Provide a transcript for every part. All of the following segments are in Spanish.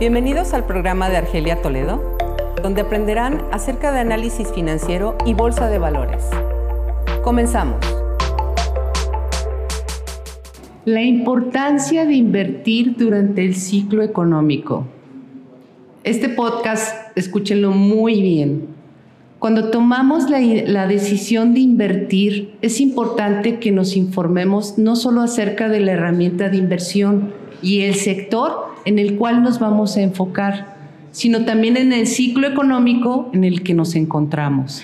Bienvenidos al programa de Argelia Toledo, donde aprenderán acerca de análisis financiero y bolsa de valores. Comenzamos. La importancia de invertir durante el ciclo económico. Este podcast, escúchenlo muy bien. Cuando tomamos la, decisión de invertir, es importante que nos informemos no solo acerca de la herramienta de inversión y el sector en el cual nos vamos a enfocar, sino también en el ciclo económico en el que nos encontramos.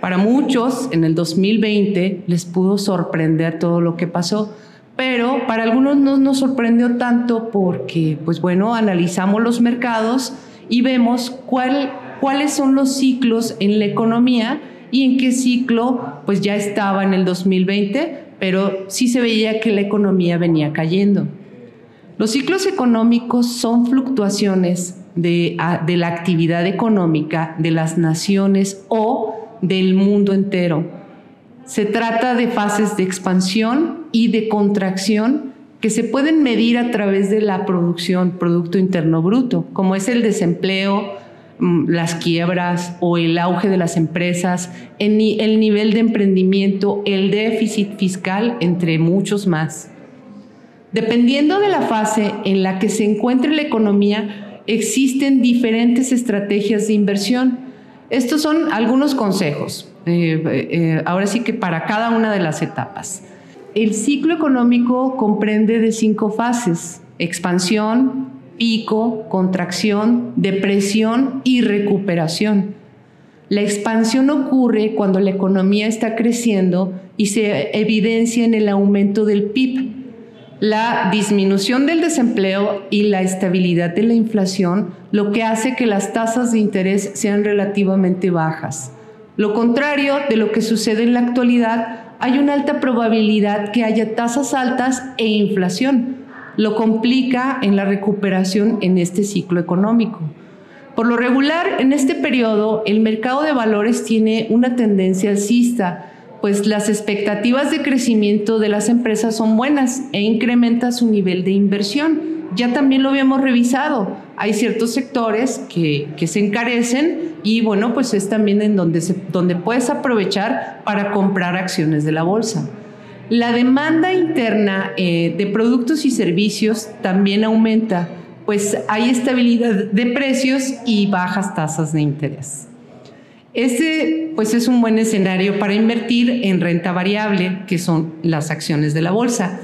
Para muchos, en el 2020 les pudo sorprender todo lo que pasó, pero para algunos no nos sorprendió tanto porque, pues bueno, analizamos los mercados y vemos cuál, cuáles son los ciclos en la economía y en qué ciclo pues ya estaba en el 2020, pero sí se veía que la economía venía cayendo. Los ciclos económicos son fluctuaciones de, de, la actividad económica de las naciones o del mundo entero. Se trata de fases de expansión y de contracción que se pueden medir a través de la producción, Producto Interno Bruto, como es el desempleo, mm, las quiebras o el auge de las empresas, el nivel de emprendimiento, el déficit fiscal, entre muchos más. Dependiendo de la fase en la que se encuentre la economía, existen diferentes estrategias de inversión. Estos son algunos consejos, eh, eh, ahora sí que para cada una de las etapas. El ciclo económico comprende de cinco fases, expansión, pico, contracción, depresión y recuperación. La expansión ocurre cuando la economía está creciendo y se evidencia en el aumento del PIB, la disminución del desempleo y la estabilidad de la inflación, lo que hace que las tasas de interés sean relativamente bajas. Lo contrario de lo que sucede en la actualidad, hay una alta probabilidad que haya tasas altas e inflación. Lo complica en la recuperación en este ciclo económico. Por lo regular, en este periodo, el mercado de valores tiene una tendencia alcista, pues las expectativas de crecimiento de las empresas son buenas e incrementa su nivel de inversión. Ya también lo habíamos revisado. Hay ciertos sectores que, que se encarecen y bueno, pues es también en donde, se, donde puedes aprovechar para comprar acciones de la bolsa. La demanda interna eh, de productos y servicios también aumenta, pues hay estabilidad de precios y bajas tasas de interés. Este pues es un buen escenario para invertir en renta variable, que son las acciones de la bolsa.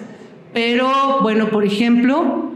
Pero bueno, por ejemplo,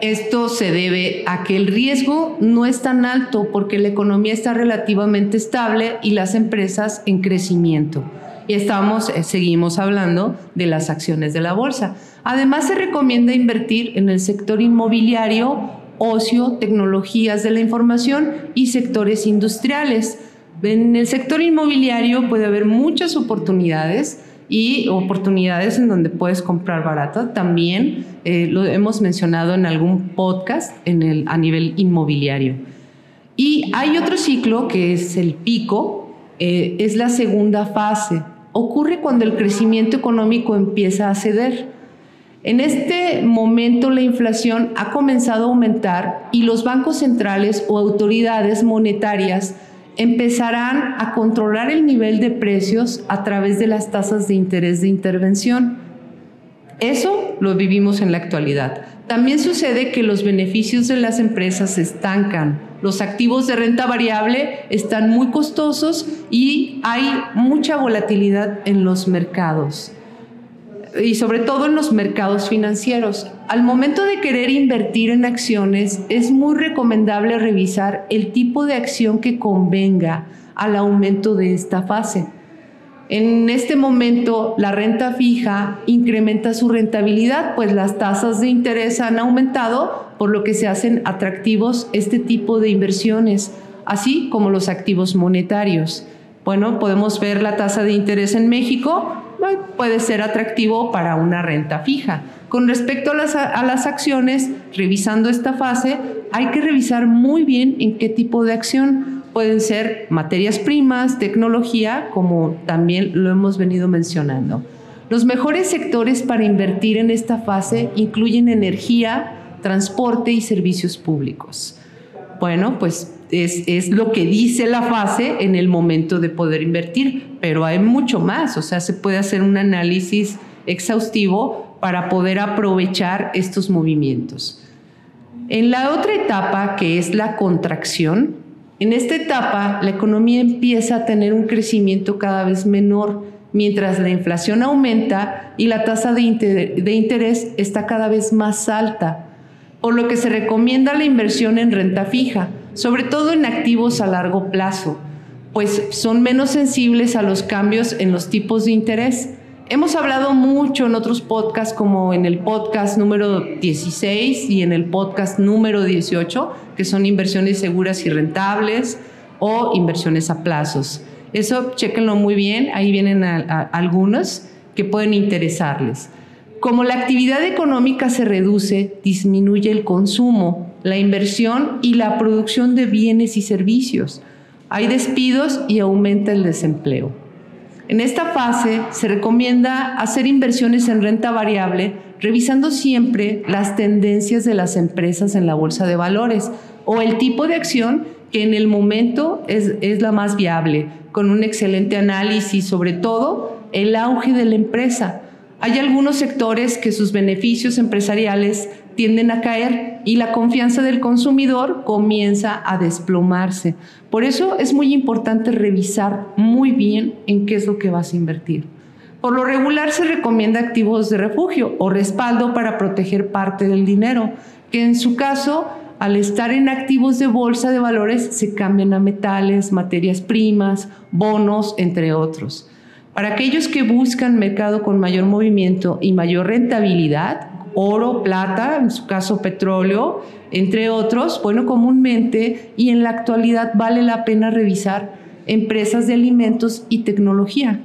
esto se debe a que el riesgo no es tan alto porque la economía está relativamente estable y las empresas en crecimiento. Y estamos, eh, seguimos hablando de las acciones de la bolsa. Además, se recomienda invertir en el sector inmobiliario ocio, tecnologías de la información y sectores industriales. En el sector inmobiliario puede haber muchas oportunidades y oportunidades en donde puedes comprar barato. También eh, lo hemos mencionado en algún podcast en el, a nivel inmobiliario. Y hay otro ciclo que es el pico, eh, es la segunda fase. Ocurre cuando el crecimiento económico empieza a ceder. En este momento la inflación ha comenzado a aumentar y los bancos centrales o autoridades monetarias empezarán a controlar el nivel de precios a través de las tasas de interés de intervención. Eso lo vivimos en la actualidad. También sucede que los beneficios de las empresas se estancan. Los activos de renta variable están muy costosos y hay mucha volatilidad en los mercados y sobre todo en los mercados financieros. Al momento de querer invertir en acciones, es muy recomendable revisar el tipo de acción que convenga al aumento de esta fase. En este momento, la renta fija incrementa su rentabilidad, pues las tasas de interés han aumentado, por lo que se hacen atractivos este tipo de inversiones, así como los activos monetarios. Bueno, podemos ver la tasa de interés en México, puede ser atractivo para una renta fija. Con respecto a las, a las, acciones, revisando esta fase, hay que revisar muy bien en qué tipo de acción. Pueden ser materias primas, tecnología, como también lo hemos venido mencionando. Los mejores sectores para invertir en esta fase incluyen energía, transporte y servicios públicos. Bueno, pues es, es, lo que dice la fase en el momento de poder invertir, pero hay mucho más, o sea, se puede hacer un análisis exhaustivo para poder aprovechar estos movimientos. En la otra etapa, que es la contracción, en esta etapa la economía empieza a tener un crecimiento cada vez menor, mientras la inflación aumenta y la tasa de, interés está cada vez más alta, por lo que se recomienda la inversión en renta fija, sobre todo en activos a largo plazo, pues son menos sensibles a los cambios en los tipos de interés. Hemos hablado mucho en otros podcasts, como en el podcast número 16 y en el podcast número 18, que son inversiones seguras y rentables o inversiones a plazos. Eso chequenlo muy bien, ahí vienen algunos que pueden interesarles. Como la actividad económica se reduce, disminuye el consumo, la inversión y la producción de bienes y servicios. Hay despidos y aumenta el desempleo. En esta fase se recomienda hacer inversiones en renta variable revisando siempre las tendencias de las empresas en la bolsa de valores o el tipo de acción que en el momento es, es la más viable, con un excelente análisis sobre todo el auge de la empresa. Hay algunos sectores que sus beneficios empresariales tienden a caer y la confianza del consumidor comienza a desplomarse. Por eso es muy importante revisar muy bien en qué es lo que vas a invertir. Por lo regular se recomienda activos de refugio o respaldo para proteger parte del dinero, que en su caso, al estar en activos de bolsa de valores, se cambian a metales, materias primas, bonos, entre otros. Para aquellos que buscan mercado con mayor movimiento y mayor rentabilidad, oro, plata, en su caso petróleo, entre otros, bueno, comúnmente y en la actualidad vale la pena revisar empresas de alimentos y tecnología.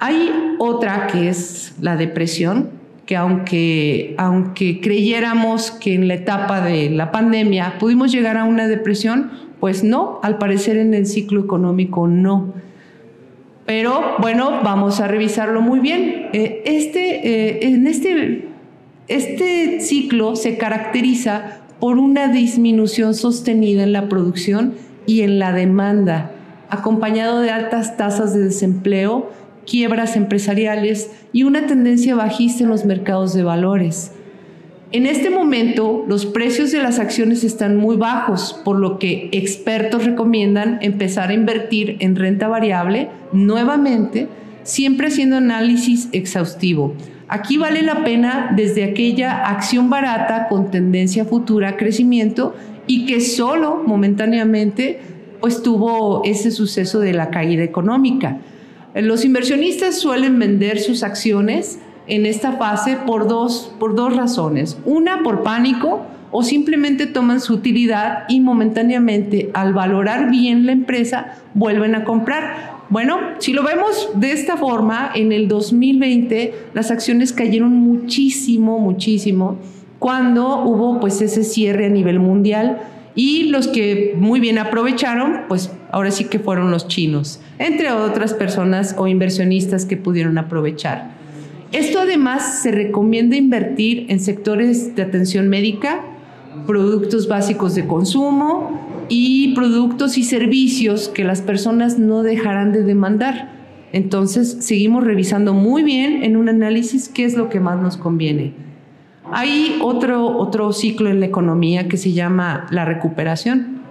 Hay otra que es la depresión, que aunque, aunque creyéramos que en la etapa de la pandemia pudimos llegar a una depresión, pues no, al parecer en el ciclo económico no. Pero bueno, vamos a revisarlo muy bien. Eh, este, eh, en este este ciclo se caracteriza por una disminución sostenida en la producción y en la demanda, acompañado de altas tasas de desempleo, quiebras empresariales y una tendencia bajista en los mercados de valores. En este momento, los precios de las acciones están muy bajos, por lo que expertos recomiendan empezar a invertir en renta variable nuevamente, siempre haciendo análisis exhaustivo Aquí vale la pena desde aquella acción barata con tendencia futura a crecimiento y que solo momentáneamente pues tuvo ese suceso de la caída económica. Los inversionistas suelen vender sus acciones en esta fase por dos, por dos razones. Una, por pánico o simplemente toman su utilidad y momentáneamente al valorar bien la empresa vuelven a comprar. Bueno, si lo vemos de esta forma, en el 2020 las acciones cayeron muchísimo, muchísimo, cuando hubo pues ese cierre a nivel mundial y los que muy bien aprovecharon, pues ahora sí que fueron los chinos, entre otras personas o inversionistas que pudieron aprovechar. Esto además se recomienda invertir en sectores de atención médica, productos básicos de consumo, y productos y servicios que las personas no dejarán de demandar. Entonces, seguimos revisando muy bien en un análisis qué es lo que más nos conviene. Hay otro, otro ciclo en la economía que se llama la recuperación.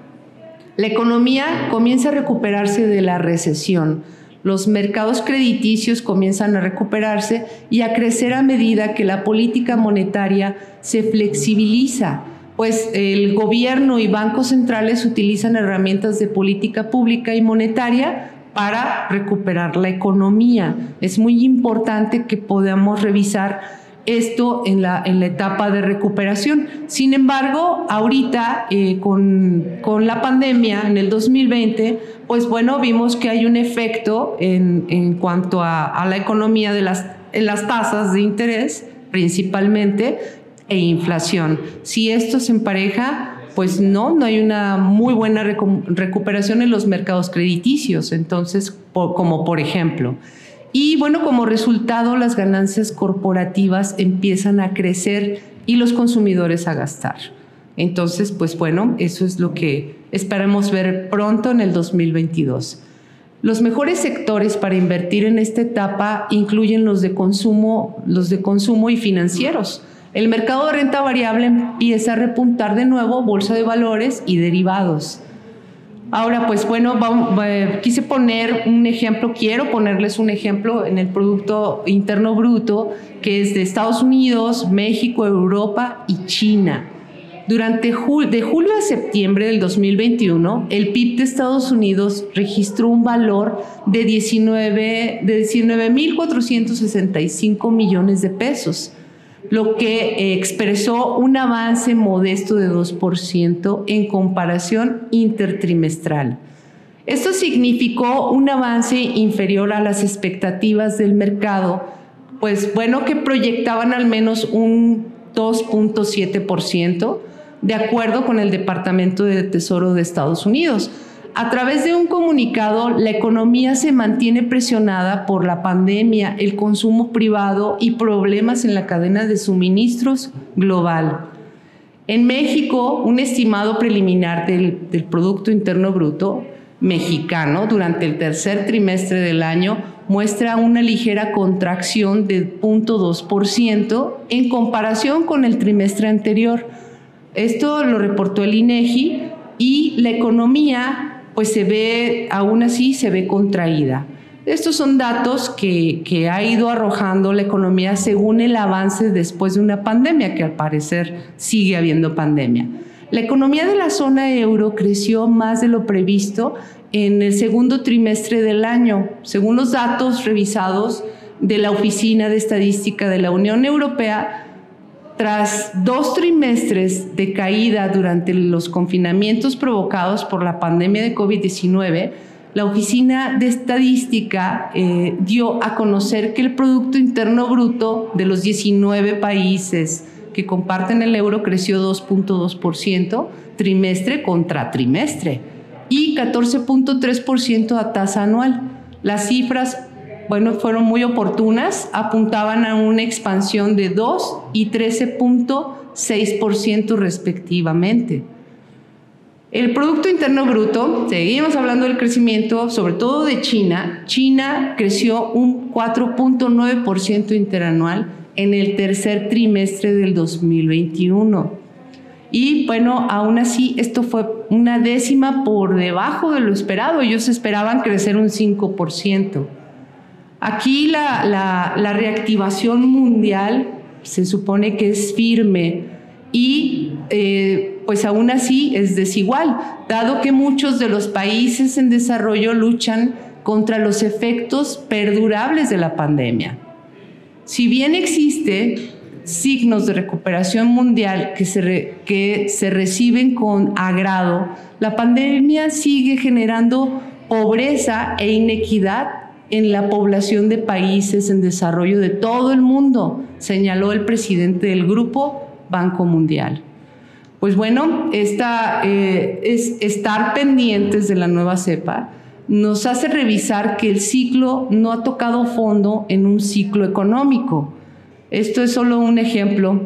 La economía comienza a recuperarse de la recesión. Los mercados crediticios comienzan a recuperarse y a crecer a medida que la política monetaria se flexibiliza pues el gobierno y bancos centrales utilizan herramientas de política pública y monetaria para recuperar la economía. Es muy importante que podamos revisar esto en la, en la etapa de recuperación. Sin embargo, ahorita eh, con, la pandemia en el 2020, pues bueno, vimos que hay un efecto en, en cuanto a, a, la economía de las, en las tasas de interés principalmente, e inflación. Si esto se empareja, pues no, no hay una muy buena recuperación en los mercados crediticios, entonces, como por ejemplo. Y bueno, como resultado, las ganancias corporativas empiezan a crecer y los consumidores a gastar. Entonces, pues bueno, eso es lo que esperamos ver pronto en el 2022. Los mejores sectores para invertir en esta etapa incluyen los de consumo, los de consumo y financieros. El mercado de renta variable empieza a repuntar de nuevo, bolsa de valores y derivados. Ahora, pues bueno, eh, quise poner un ejemplo, quiero ponerles un ejemplo en el Producto Interno Bruto, que es de Estados Unidos, México, Europa y China. Durante de julio a septiembre del 2021, el PIB de Estados Unidos registró un valor de 19.465 millones de pesos, lo que expresó un avance modesto de 2% en comparación intertrimestral. Esto significó un avance inferior a las expectativas del mercado, pues bueno, que proyectaban al menos un 2.7%, de acuerdo con el Departamento de Tesoro de Estados Unidos. A través de un comunicado, la economía se mantiene presionada por la pandemia, el consumo privado y problemas en la cadena de suministros global. En México, un estimado preliminar del, Producto Interno Bruto mexicano durante el tercer trimestre del año muestra una ligera contracción de 0.2% en comparación con el trimestre anterior esto lo reportó el INEGI y la economía pues se ve, aún así se ve contraída. Estos son datos que, que, ha ido arrojando la economía según el avance después de una pandemia, que al parecer sigue habiendo pandemia. La economía de la zona euro creció más de lo previsto en el segundo trimestre del año, según los datos revisados de la Oficina de Estadística de la Unión Europea tras dos trimestres de caída durante los confinamientos provocados por la pandemia de COVID-19, la Oficina de Estadística eh, dio a conocer que el Producto Interno Bruto de los 19 países que comparten el euro creció 2.2% trimestre contra trimestre y 14.3% a tasa anual. Las cifras bueno, fueron muy oportunas, apuntaban a una expansión de 2 y 13.6% respectivamente. El Producto Interno Bruto, seguimos hablando del crecimiento, sobre todo de China. China creció un 4.9% interanual en el tercer trimestre del 2021. Y bueno, aún así, esto fue una décima por debajo de lo esperado. Ellos esperaban crecer un 5%. Aquí la, reactivación mundial se supone que es firme y eh, pues aún así es desigual, dado que muchos de los países en desarrollo luchan contra los efectos perdurables de la pandemia. Si bien existe signos de recuperación mundial que se, que se reciben con agrado, la pandemia sigue generando pobreza e inequidad en la población de países en desarrollo de todo el mundo, señaló el presidente del grupo Banco Mundial. Pues bueno, esta, eh, es estar pendientes de la nueva cepa nos hace revisar que el ciclo no ha tocado fondo en un ciclo económico. Esto es solo un ejemplo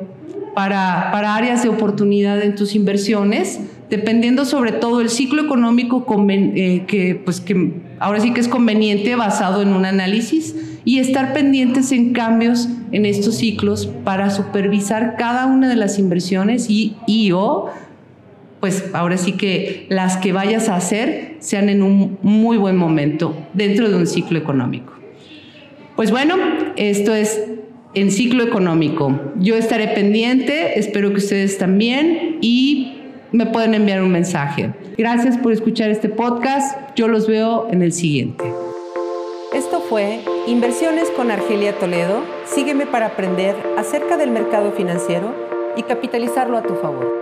para, para áreas de oportunidad en tus inversiones, dependiendo sobre todo el ciclo económico eh, que, pues que ahora sí que es conveniente basado en un análisis y estar pendientes en cambios en estos ciclos para supervisar cada una de las inversiones y, y o pues ahora sí que las que vayas a hacer sean en un muy buen momento dentro de un ciclo económico. Pues bueno, esto es en ciclo económico. Yo estaré pendiente, espero que ustedes también y me pueden enviar un mensaje. Gracias por escuchar este podcast. Yo los veo en el siguiente. Esto fue Inversiones con Argelia Toledo. Sígueme para aprender acerca del mercado financiero y capitalizarlo a tu favor.